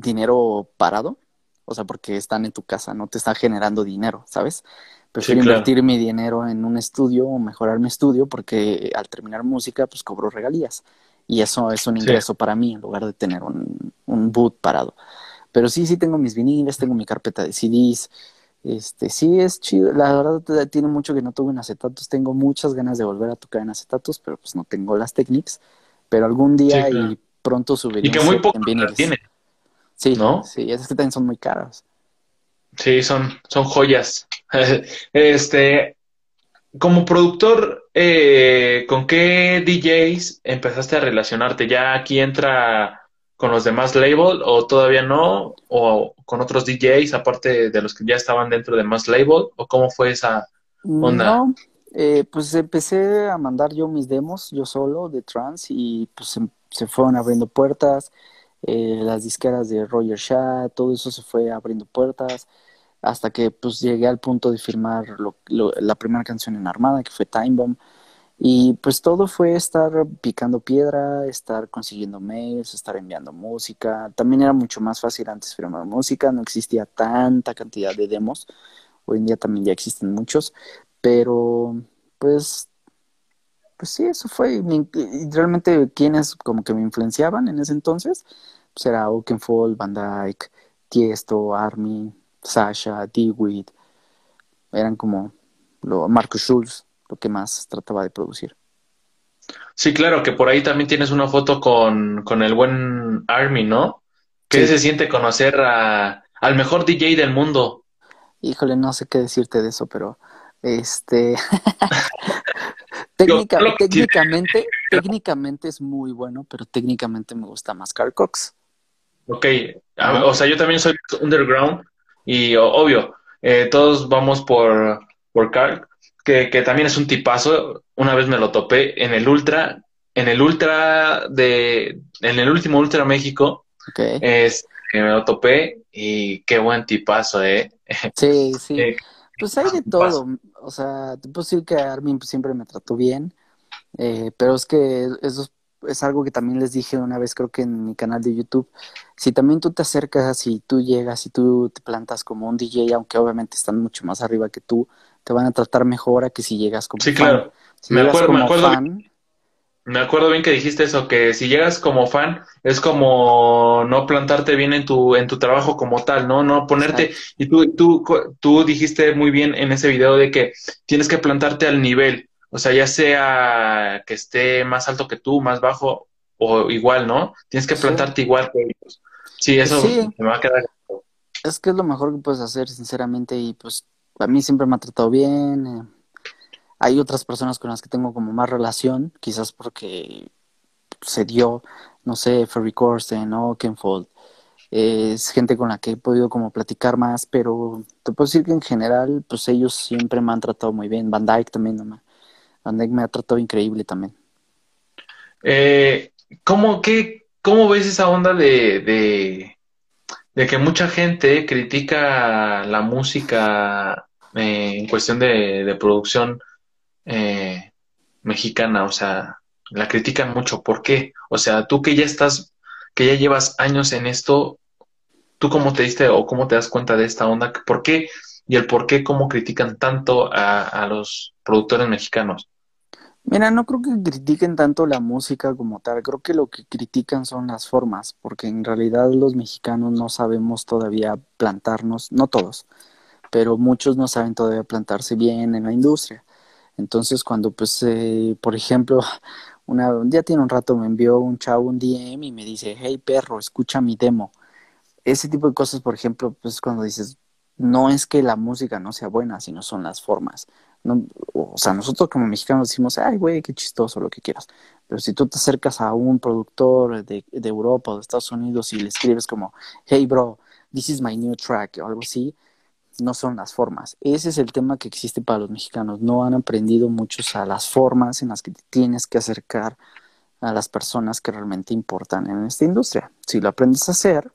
dinero parado, o sea, porque están en tu casa, no te están generando dinero, ¿sabes? Prefiero invertir mi dinero en un estudio o mejorar mi estudio porque al terminar música pues cobro regalías. Y eso es un ingreso para mí en lugar de tener un, un boot parado. Pero sí, sí tengo mis viniles, tengo mi carpeta de CDs, este, sí es chido, la verdad tiene mucho que no tuve en acetatos, tengo muchas ganas de volver a tocar en acetatos, pero pues no tengo las técnicas, pero algún día y pronto subiré. Y que muy poco tiene. Sí, ¿no? Sí, es que también son muy caras. Sí, son, son joyas. (laughs) este, como productor, eh, ¿con qué DJs empezaste a relacionarte? ¿Ya aquí entra con los demás label o todavía no? ¿O con otros DJs aparte de los que ya estaban dentro de más label? ¿O cómo fue esa onda? No, eh, pues empecé a mandar yo mis demos, yo solo, de trance, y pues se, se fueron abriendo puertas. Eh, las disqueras de Roger Shah, todo eso se fue abriendo puertas hasta que pues llegué al punto de firmar la primera canción en Armada, que fue Time Bomb. Y pues todo fue estar picando piedra, estar consiguiendo mails, estar enviando música. También era mucho más fácil antes firmar música, no existía tanta cantidad de demos. Hoy en día también ya existen muchos, pero pues pues sí, eso fue. Y realmente quienes como que me influenciaban en ese entonces, pues era Oakenfold, Van Dyke, Tiesto, Army, Sasha, DeWitt, eran como lo, Marcus Schulz, lo que más trataba de producir. Sí, claro, que por ahí también tienes una foto con, con el buen Army, ¿no? ¿Qué se siente conocer a, al mejor DJ del mundo? Híjole, no sé qué decirte de eso, pero este (laughs) técnicamente, técnicamente es muy bueno, pero técnicamente me gusta más Carl Cox. Ok, o sea, yo también soy underground y obvio, eh, todos vamos por, por Carl, que, que también es un tipazo. Una vez me lo topé en el Ultra, en el Ultra de, en el último Ultra México. Okay. Es, que me lo topé y qué buen tipazo, ¿eh? Sí, (laughs) sí. Eh, pues hay de todo. O sea, te puedo decir que Armin siempre me trató bien, eh, pero es que eso es, algo que también les dije una vez, creo que en mi canal de YouTube. Si también tú te acercas y tú llegas y tú te plantas como un DJ, aunque obviamente están mucho más arriba que tú, te van a tratar mejor a que si llegas como sí, claro. me, acuerdo, me acuerdo, me acuerdo bien que dijiste eso, que si llegas como fan, es como no plantarte bien en tu, en tu trabajo como tal, ¿no? No ponerte, y tú, tú, tú dijiste muy bien en ese video de que tienes que plantarte al nivel, o sea, ya sea que esté más alto que tú, más bajo, o igual, ¿no? Tienes que plantarte igual que ellos. Sí, eso me va a quedar. Es que es lo mejor que puedes hacer, sinceramente, y pues a mí siempre me ha tratado bien. Eh hay otras personas con las que tengo como más relación, quizás porque se dio, no sé, Ferry Corsten Kenfold. es gente con la que he podido como platicar más, pero te puedo decir que en general, pues ellos siempre me han tratado muy bien. Van Dyke también, ¿no? Van Dyke me ha tratado increíble también. Eh, ¿cómo, qué, ¿Cómo ves esa onda de, de, que mucha gente critica la música eh, en cuestión de producción eh, mexicana, o sea, la critican mucho. ¿Por qué? O sea, tú que ya estás, que ya llevas años en esto, ¿tú cómo te diste o cómo te das cuenta de esta onda? ¿Por qué? Y el por qué, cómo critican tanto a, a los productores mexicanos. Mira, no creo que critiquen tanto la música como tal, creo que lo que critican son las formas, porque en realidad los mexicanos no sabemos todavía plantarnos, no todos, pero muchos no saben todavía plantarse bien en la industria. Entonces, cuando, pues, eh, por ejemplo, (laughs) una, ya tiene un rato me envió un chavo un DM y me dice, hey perro, escucha mi demo. Ese tipo de cosas, por ejemplo, pues cuando dices, no es que la música no sea buena, sino son las formas. No, o sea, nosotros como mexicanos decimos, ay, güey, qué chistoso, lo que quieras. Pero si tú te acercas a un productor de, de Europa o de Estados Unidos y le escribes como, hey, bro, this is my new track o algo así, no son las formas. Ese es el tema que existe para los mexicanos. No han aprendido muchos a las formas en las que tienes que acercar a las personas que realmente importan en esta industria. Si lo aprendes a hacer,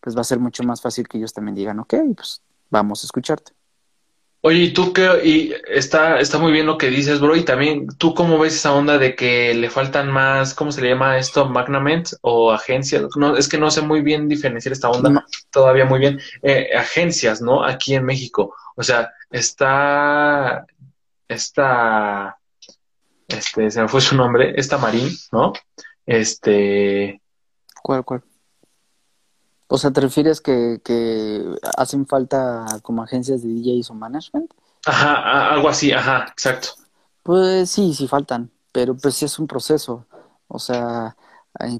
pues va a ser mucho más fácil que ellos también digan, ok, pues vamos a escucharte. Oye, ¿y tú qué? Y está, está muy bien lo que dices, bro. Y también, ¿tú cómo ves esa onda de que le faltan más, ¿cómo se le llama esto? Magnament o agencias. No, es que no sé muy bien diferenciar esta onda todavía muy bien. Eh, agencias, ¿no? Aquí en México. O sea, está, está, este, se me fue su nombre, esta Marín, ¿no? Este. ¿Cuál, cuál? O sea, ¿te refieres que, que hacen falta como agencias de DJs o management? Ajá, algo así, ajá, exacto. Pues sí, sí faltan, pero pues sí es un proceso. O sea,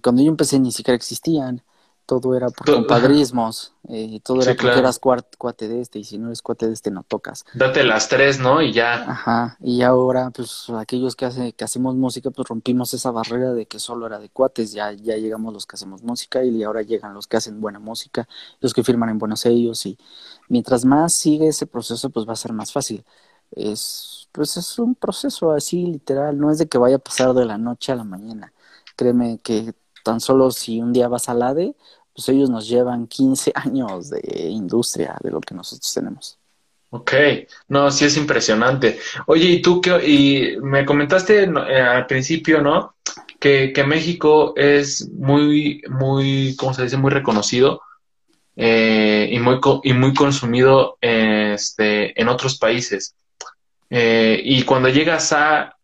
cuando yo empecé ni siquiera existían todo era por compadrismos, (laughs) eh, todo era porque eras cuate de este, y si no eres cuate de este no tocas. Date las tres, ¿no? Y ya. Ajá, y ahora, pues, aquellos que, hace, que hacemos música, pues rompimos esa barrera de que solo era de cuates, ya, ya llegamos los que hacemos música, y ahora llegan los que hacen buena música, los que firman en buenos sellos, y mientras más sigue ese proceso, pues va a ser más fácil. Es, pues es un proceso así, literal, no es de que vaya a pasar de la noche a la mañana. Créeme que tan solo si un día vas al ADE, pues ellos nos llevan 15 años de industria de lo que nosotros tenemos. Ok, no, sí es impresionante. Oye, y tú qué, y me comentaste eh, al principio, ¿no? Que, que, México es muy, muy, ¿cómo se dice? Muy reconocido eh, y, muy, y muy consumido este, en otros países. Eh, y cuando llegas a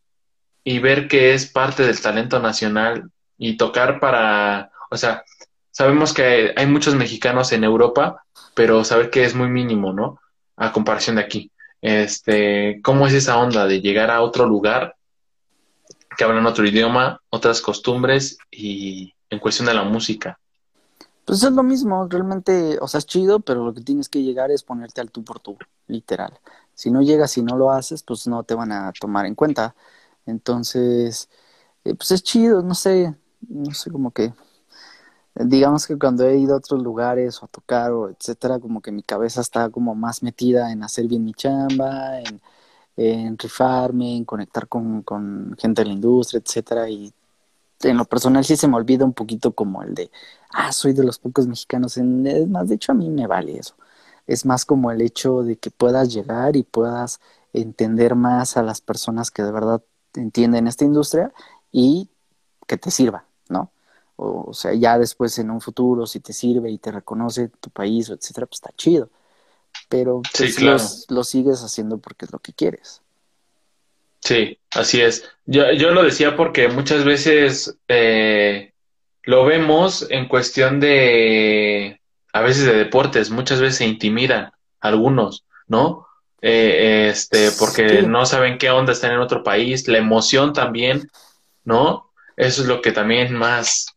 y ver que es parte del talento nacional y tocar para, o sea, sabemos que hay muchos mexicanos en Europa, pero saber que es muy mínimo, ¿no? A comparación de aquí. Este, ¿cómo es esa onda de llegar a otro lugar que hablan otro idioma, otras costumbres y en cuestión de la música? Pues es lo mismo, realmente, o sea, es chido, pero lo que tienes que llegar es ponerte al tú por tú, literal. Si no llegas y no lo haces, pues no te van a tomar en cuenta. Entonces, eh, pues es chido, no sé, no sé, como que, digamos que cuando he ido a otros lugares o a tocar o etcétera, como que mi cabeza está como más metida en hacer bien mi chamba, en, en rifarme, en conectar con, con gente de la industria, etcétera, y en lo personal sí se me olvida un poquito como el de, ah, soy de los pocos mexicanos. Es más, de hecho a mí me vale eso. Es más como el hecho de que puedas llegar y puedas entender más a las personas que de verdad entienden esta industria y que te sirva, O, sea, ya después en un futuro, si te sirve y te reconoce tu país, o etcétera, pues está chido. Pero pues, lo sigues haciendo porque es lo que quieres. Sí, así es. Yo, yo lo decía porque muchas veces eh, lo vemos en cuestión de, a veces de deportes, muchas veces se intimidan algunos, ¿no? Eh, este, porque no saben qué onda están en otro país, la emoción también, ¿no? Eso es lo que también más,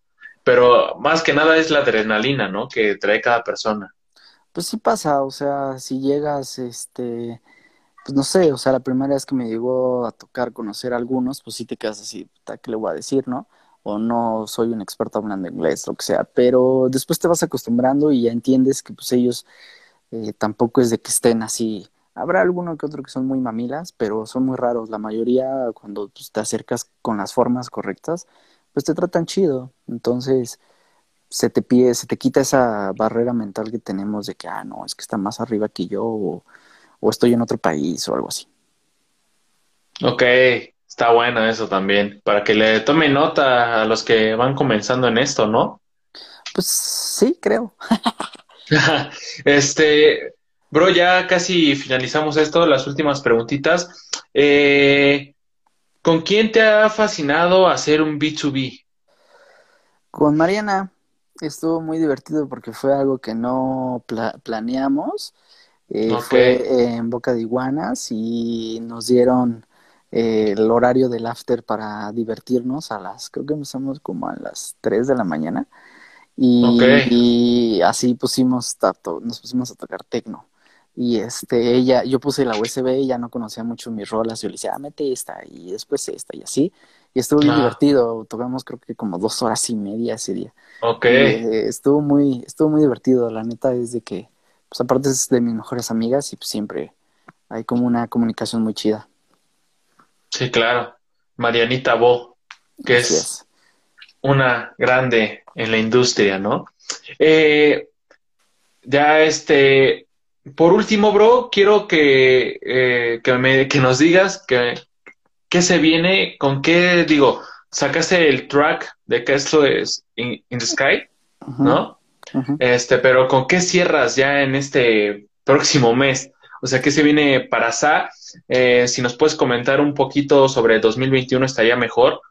pero más que nada es la adrenalina, ¿no? Que trae cada persona. Pues sí pasa, o sea, si llegas, este, pues no sé, o sea, la primera vez que me llegó a tocar conocer a algunos, pues sí te quedas así, ¿qué le voy a decir, no? O no soy un experto hablando inglés, lo que sea, pero después te vas acostumbrando y ya entiendes que pues ellos eh, tampoco es de que estén así. Habrá alguno que otro que son muy mamilas, pero son muy raros. La mayoría, cuando pues, te acercas con las formas correctas, pues te tratan chido. Entonces, se te pide, se te quita esa barrera mental que tenemos de que, ah, no, es que está más arriba que yo, o o estoy en otro país o algo así. Ok, está bueno eso también, para que le tome nota a los que van comenzando en esto, ¿no? Pues sí, creo. (laughs) este, bro, ya casi finalizamos esto, las últimas preguntitas. Eh, ¿Con quién te ha fascinado hacer un B2B? Con Mariana. Estuvo muy divertido porque fue algo que no planeamos eh, fue en Boca de Iguanas y nos dieron eh, el horario del after para divertirnos a las, creo que empezamos como a las 3 de la mañana. Y, así pusimos, nos pusimos a tocar tecno. Y este, ella, yo puse la USB, ella no conocía mucho mis rolas, yo le decía, ah, mete esta, y después esta, y así. Y estuvo muy ah. divertido, tocamos creo que como dos horas y media ese día. Ok. Eh, estuvo muy, estuvo muy divertido, la neta es de que pues aparte es de mis mejores amigas y pues siempre hay como una comunicación muy chida. Sí, claro. Marianita Bo, que es, una grande en la industria, ¿no? Eh, ya este, por último, bro, quiero que, eh, que, me, que nos digas que, qué se viene, con qué, digo, sacaste el track de Castle in, in the Sky, ¿no? Este, pero ¿con qué cierras ya en este próximo mes? O sea, ¿qué se viene para SA? Eh, si nos puedes comentar un poquito sobre 2021 estaría mejor.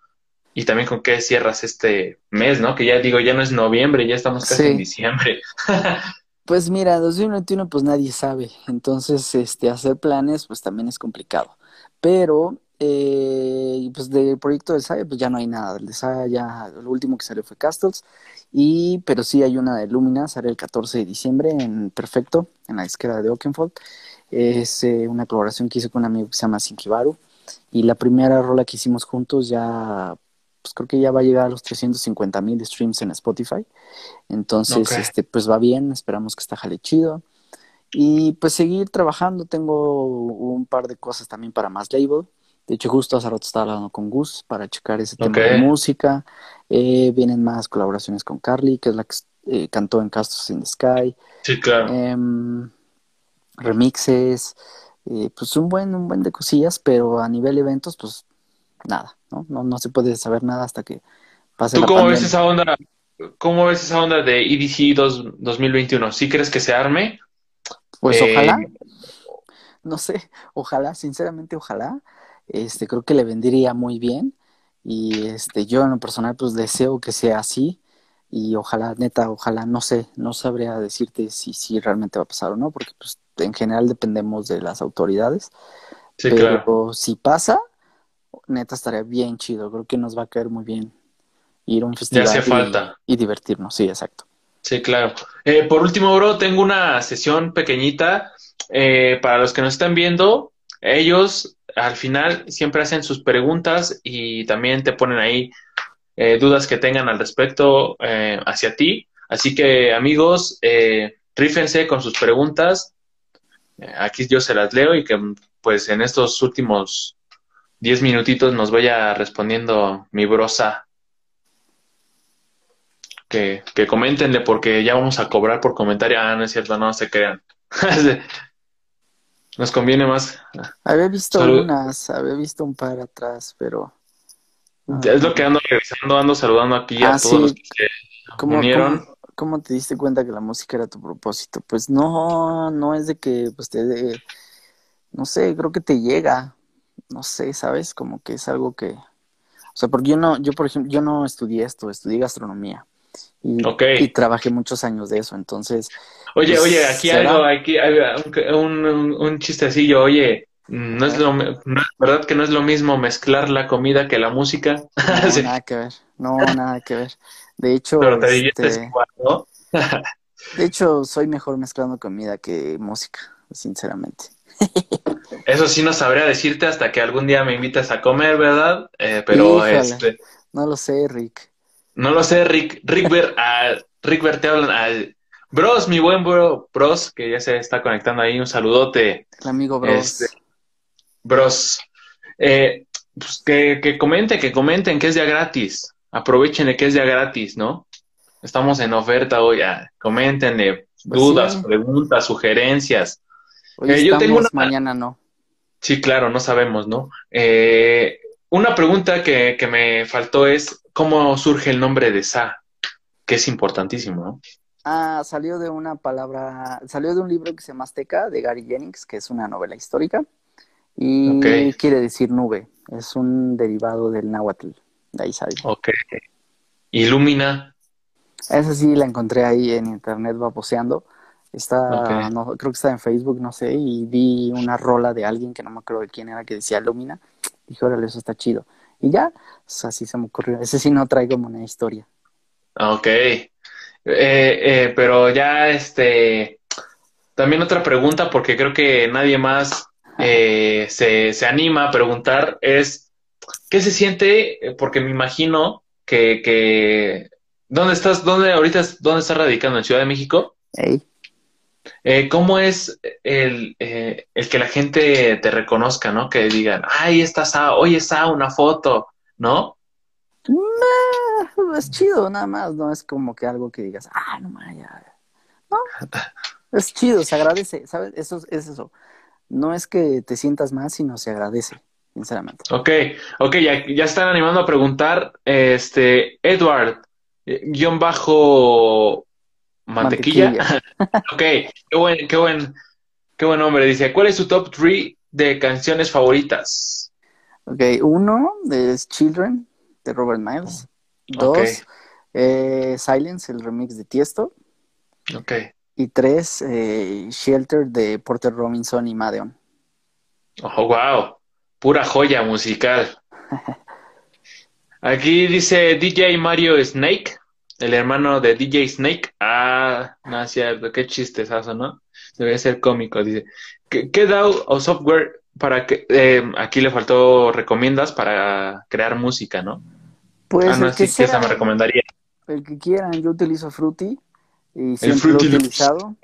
Y también con qué cierras este mes, ¿no? Que ya digo, ya no es noviembre, ya estamos casi en diciembre. (laughs) pues mira, 2021 pues nadie sabe. Entonces, este, hacer planes pues también es complicado. Pero eh, pues del proyecto de SAE, pues ya no hay nada. El de SAE ya, lo último que salió fue Castles. Y, pero sí hay una de Lumina, sale el 14 de diciembre en Perfecto, en la disquera de Oakenfold. Es eh, una colaboración que hice con un amigo que se llama Sinkibaru. Y la primera rola que hicimos juntos ya, pues creo que ya va a llegar a los 350 mil streams en Spotify. Entonces, este, pues va bien, esperamos que está jale chido. Y pues seguir trabajando, tengo un par de cosas también para más label. De hecho, justo hace rato estaba hablando con Gus para checar ese tema de música. Eh, vienen más colaboraciones con Carly, que es la que eh, cantó en Castles in the Sky. Sí, claro. Em, remixes, eh, pues un buen, un buen de cosillas, pero a nivel eventos, pues nada, ¿no? No, no se puede saber nada hasta que pase ¿Tú cómo ves esa onda? ¿Cómo ves esa onda de EDC 2021? ¿Sí crees que se arme? Pues ojalá. No sé, ojalá, sinceramente, ojalá este, creo que le vendría muy bien y este, yo en lo personal pues deseo que sea así y ojalá, neta, ojalá, no sé, no sabría decirte si, si realmente va a pasar o no, porque pues en general dependemos de las autoridades, pero si pasa, neta estaría bien chido, creo que nos va a caer muy bien ir a un festival hace falta. Y, divertirnos, sí, exacto. Sí, claro. Eh, por último, bro, tengo una sesión pequeñita eh, para los que nos están viendo ellos al final siempre hacen sus preguntas y también te ponen ahí eh, dudas que tengan al respecto hacia ti. Así que amigos, rífense con sus preguntas. Aquí yo se las leo y que pues en estos últimos diez minutitos nos vaya respondiendo mi brosa. Que, que coméntenle porque ya vamos a cobrar por comentario. Ah, no es cierto, no se crean. (laughs) Nos conviene más. Había visto unas, había visto un par atrás, pero. es lo que ando revisando, ando saludando aquí a ah, todos los que ¿Cómo, unieron. ¿cómo, te diste cuenta que la música era tu propósito? Pues no, no es de que pues te no sé, creo que te llega, no sé, ¿sabes? Como que es algo que, o sea, porque yo no, yo por ejemplo, yo no estudié esto, estudié gastronomía y, y trabajé muchos años de eso, entonces Oye, oye, aquí algo, aquí hay un, un, chistecillo, oye, no es lo, verdad que no es lo mismo mezclar la comida que la música. No, (laughs) nada que ver, no, nada que ver. De hecho, este, de hecho, soy mejor mezclando comida que música, sinceramente. (laughs) Eso sí no sabría decirte hasta que algún día me invites a comer, ¿verdad? Eh, pero este. No lo sé, Rick. No lo sé, Rick. Rick Ver, (laughs) Rick Ver te hablan. Bros, mi buen bro, Bros, que ya se está conectando ahí, un saludote. El amigo Bros. Este, bros. Eh, pues que, que comenten, que comenten que es ya gratis. Aprovechen que es ya gratis, ¿no? Estamos en oferta hoy. Ah, coméntenle pues dudas, preguntas, sugerencias. Hoy eh, yo tengo una... mañana no. Sí, claro, no sabemos, ¿no? Eh, una pregunta que, que me faltó es, ¿cómo surge el nombre de Sa? Que es importantísimo, ¿no? Ah, salió de una palabra, salió de un libro que se llama Azteca de Gary Jennings, que es una novela histórica, y quiere decir nube, es un derivado del náhuatl, de ahí sale. Ok. Ilumina. Esa sí la encontré ahí en internet vaposeando. Está, no, creo que está en Facebook, no sé, y vi una rola de alguien que no me acuerdo de quién era que decía Lumina. Dije, órale, eso está chido. Y ya, pues así se me ocurrió. Ese sí no traigo como una historia. Ok. Eh, eh, pero ya, este, también otra pregunta, porque creo que nadie más eh, se, se, anima a preguntar, es, ¿qué se siente? Porque me imagino que, que ¿dónde estás? ¿Dónde ahorita, dónde estás radicando? ¿En Ciudad de México? ¿Cómo es el, el que la gente te reconozca, no? Que digan, ay, estás, hoy está una foto, ¿no? es chido, nada más, no es como que algo que digas, ah, no mames, ya. No, es chido, se agradece, ¿sabes? Eso es eso. No es que te sientas más, sino se agradece, sinceramente. Ok, ok, ya, ya están animando a preguntar, este, Edward, eh, guion bajo mantequilla. (laughs) ok, qué buen, qué buen, qué buen nombre. Dice, ¿cuál es tu top 3 de canciones favoritas? Ok, uno es Children de Robert Miles. Dos, eh, Silence, el remix de Tiesto. Ok. Y tres, eh, Shelter de Porter Robinson y Madeon. Oh, wow. Pura joya musical. (laughs) Aquí dice DJ Mario Snake, el hermano de DJ Snake. Ah, no es cierto, qué chistesazo, ¿no? Debe ser cómico. Dice, ¿qué, qué DAO o software para que, eh, aquí le faltó recomiendas para crear música, ¿no? Pues ah, el que, esa me recomendaría. El que quieran, yo utilizo Fruity y siempre lo he utilizado.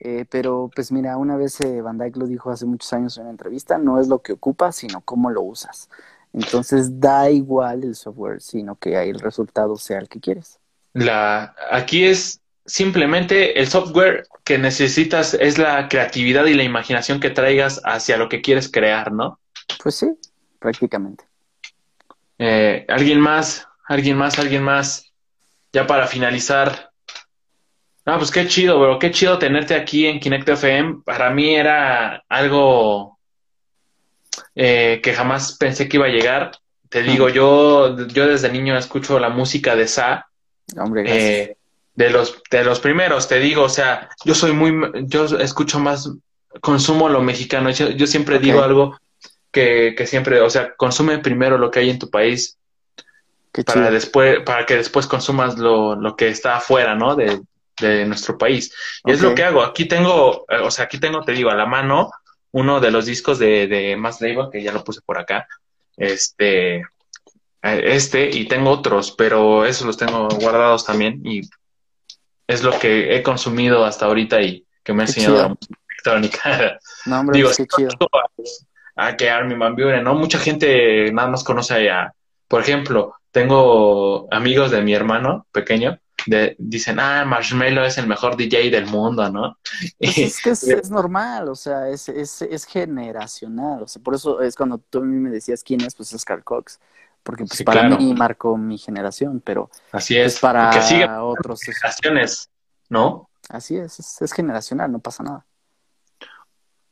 Eh, pero pues mira, una vez eh, Van Dyke lo dijo hace muchos años en una entrevista, no es lo que ocupas, sino cómo lo usas. Entonces da igual el software, sino que el resultado sea el que quieres. La, aquí es simplemente el software que necesitas es la creatividad y la imaginación que traigas hacia lo que quieres crear, ¿no? Pues sí, prácticamente. Eh, ¿Alguien más? ¿Alguien más? ¿Alguien más? Ya para finalizar. Ah, pues qué chido, bro. Qué chido tenerte aquí en Kinect FM. Para mí era algo eh, que jamás pensé que iba a llegar. Te digo, yo, yo desde niño escucho la música de Sa. Hombre, eh, de los, de los primeros, te digo, o sea, yo soy muy, yo escucho más, consumo lo mexicano. Yo, siempre digo algo que, que, siempre, o sea, consume primero lo que hay en tu país para después, para que después consumas lo, lo que está afuera, ¿no? De, de nuestro país. Y es lo que hago. Aquí tengo, eh, o sea, aquí tengo, te digo, a la mano uno de los discos de, de Mass Labor, que ya lo puse por acá. Este, este, y tengo otros, pero esos los tengo guardados también y es lo que he consumido hasta ahorita y que me ha enseñado la música electrónica. (laughs) No, hombre, Digo, qué chido. A, que Armin Van Buren, ¿no? Mucha gente nada más conoce a, por ejemplo, tengo amigos de mi hermano pequeño de, dicen, ah, Marshmello es el mejor DJ del mundo, ¿no? (laughs) Pues es que es, normal, o sea, es, es, es, generacional, o sea, por eso es cuando tú a mí me decías quién es, pues es Carl Cox, porque pues para mí marcó mi generación, pero así es, pues, para que otros generaciones, ¿no? Así es, es, generacional, no pasa nada.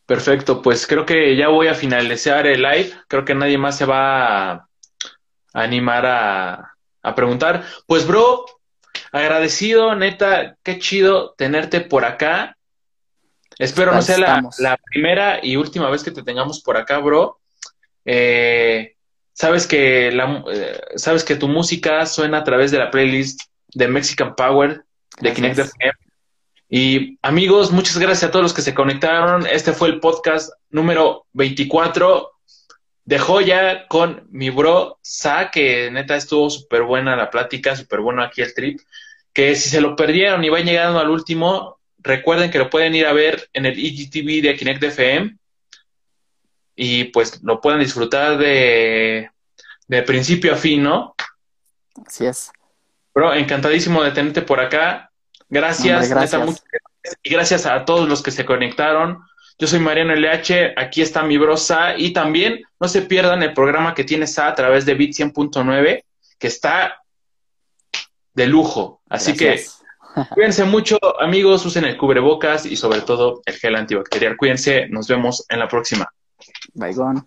Perfecto, pues creo que ya voy a finalizar el live, creo que nadie más se va a animar a, a preguntar. Pues bro, agradecido, neta, qué chido tenerte por acá. Espero no sea la, primera y última vez que te tengamos por acá, bro. Eh, sabes que la, eh, sabes que tu música suena a través de la playlist de Mexican Power de Kinect FM. Y amigos, muchas gracias a todos los que se conectaron. Este fue el podcast número 24 de joya con mi bro Sa, que neta estuvo súper buena la plática, súper bueno aquí el trip. Que si se lo perdieron y van llegando al último, recuerden que lo pueden ir a ver en el IGTV de Kinect FM y pues lo pueden disfrutar de, de principio a fin, ¿no? Así es. Bro, encantadísimo de tenerte por acá. Gracias, gracias. Neta, muchas gracias. Y gracias a todos los que se conectaron. Yo soy Mariano LH, aquí está mi bro Sa, y también no se pierdan el programa que tiene Sa a través de Bit 100.9, que está de lujo. Así que (laughs) cuídense mucho, amigos, usen el cubrebocas y sobre todo el gel antibacterial. Cuídense, nos vemos en la próxima. Bye con.